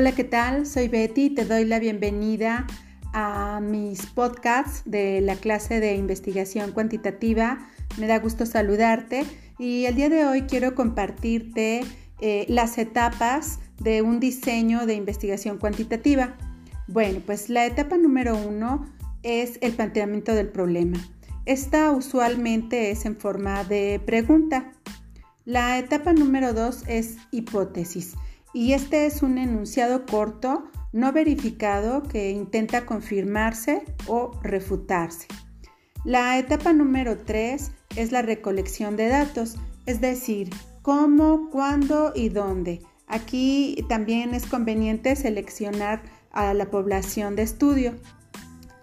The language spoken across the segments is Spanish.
Hola, ¿qué tal? Soy Betty y te doy la bienvenida a mis podcasts de la clase de investigación cuantitativa. Me da gusto saludarte y el día de hoy quiero compartirte eh, las etapas de un diseño de investigación cuantitativa. Bueno, pues la etapa número uno es el planteamiento del problema. Esta usualmente es en forma de pregunta. La etapa número dos es hipótesis y este es un enunciado corto no verificado que intenta confirmarse o refutarse. La etapa número 3 es la recolección de datos, es decir, cómo, cuándo y dónde. Aquí también es conveniente seleccionar a la población de estudio.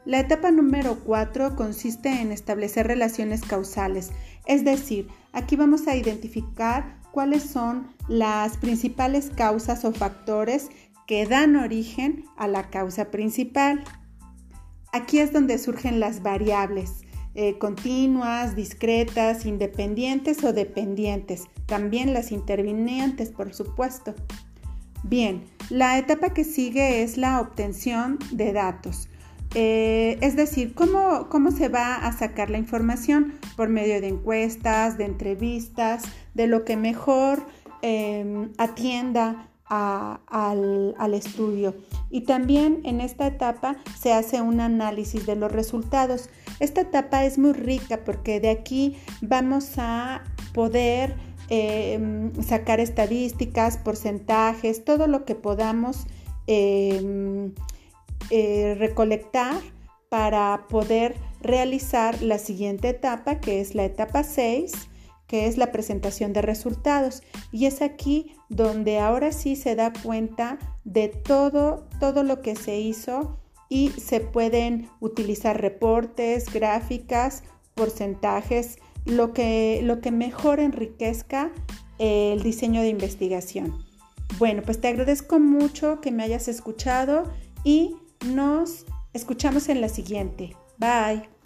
La etapa número 4 consiste en establecer relaciones causales, es decir, aquí vamos a identificar cuáles son las principales causas o factores que dan origen a la causa principal. Aquí es donde surgen las variables eh, continuas, discretas, independientes o dependientes, también las intervinientes, por supuesto. Bien, la etapa que sigue es la obtención de datos. Eh, es decir, ¿cómo, ¿cómo, se va a sacar la información? Por medio de encuestas, de entrevistas, de lo que mejor em, atienda al, estudio. Y también en esta etapa se hace un análisis de los resultados. Esta etapa es muy rica porque de aquí vamos a poder em, sacar estadísticas, porcentajes, todo lo que podamos em, eh, recolectar para poder realizar la siguiente etapa, que es la etapa 6, que es la presentación de resultados. Y es aquí donde ahora sí se da cuenta de todo, todo lo que se hizo y se pueden utilizar reportes, gráficas, porcentajes, lo que, lo que mejor enriquezca el diseño de investigación. Bueno, pues te agradezco mucho que me hayas escuchado y nos escuchamos en la siguiente. Bye.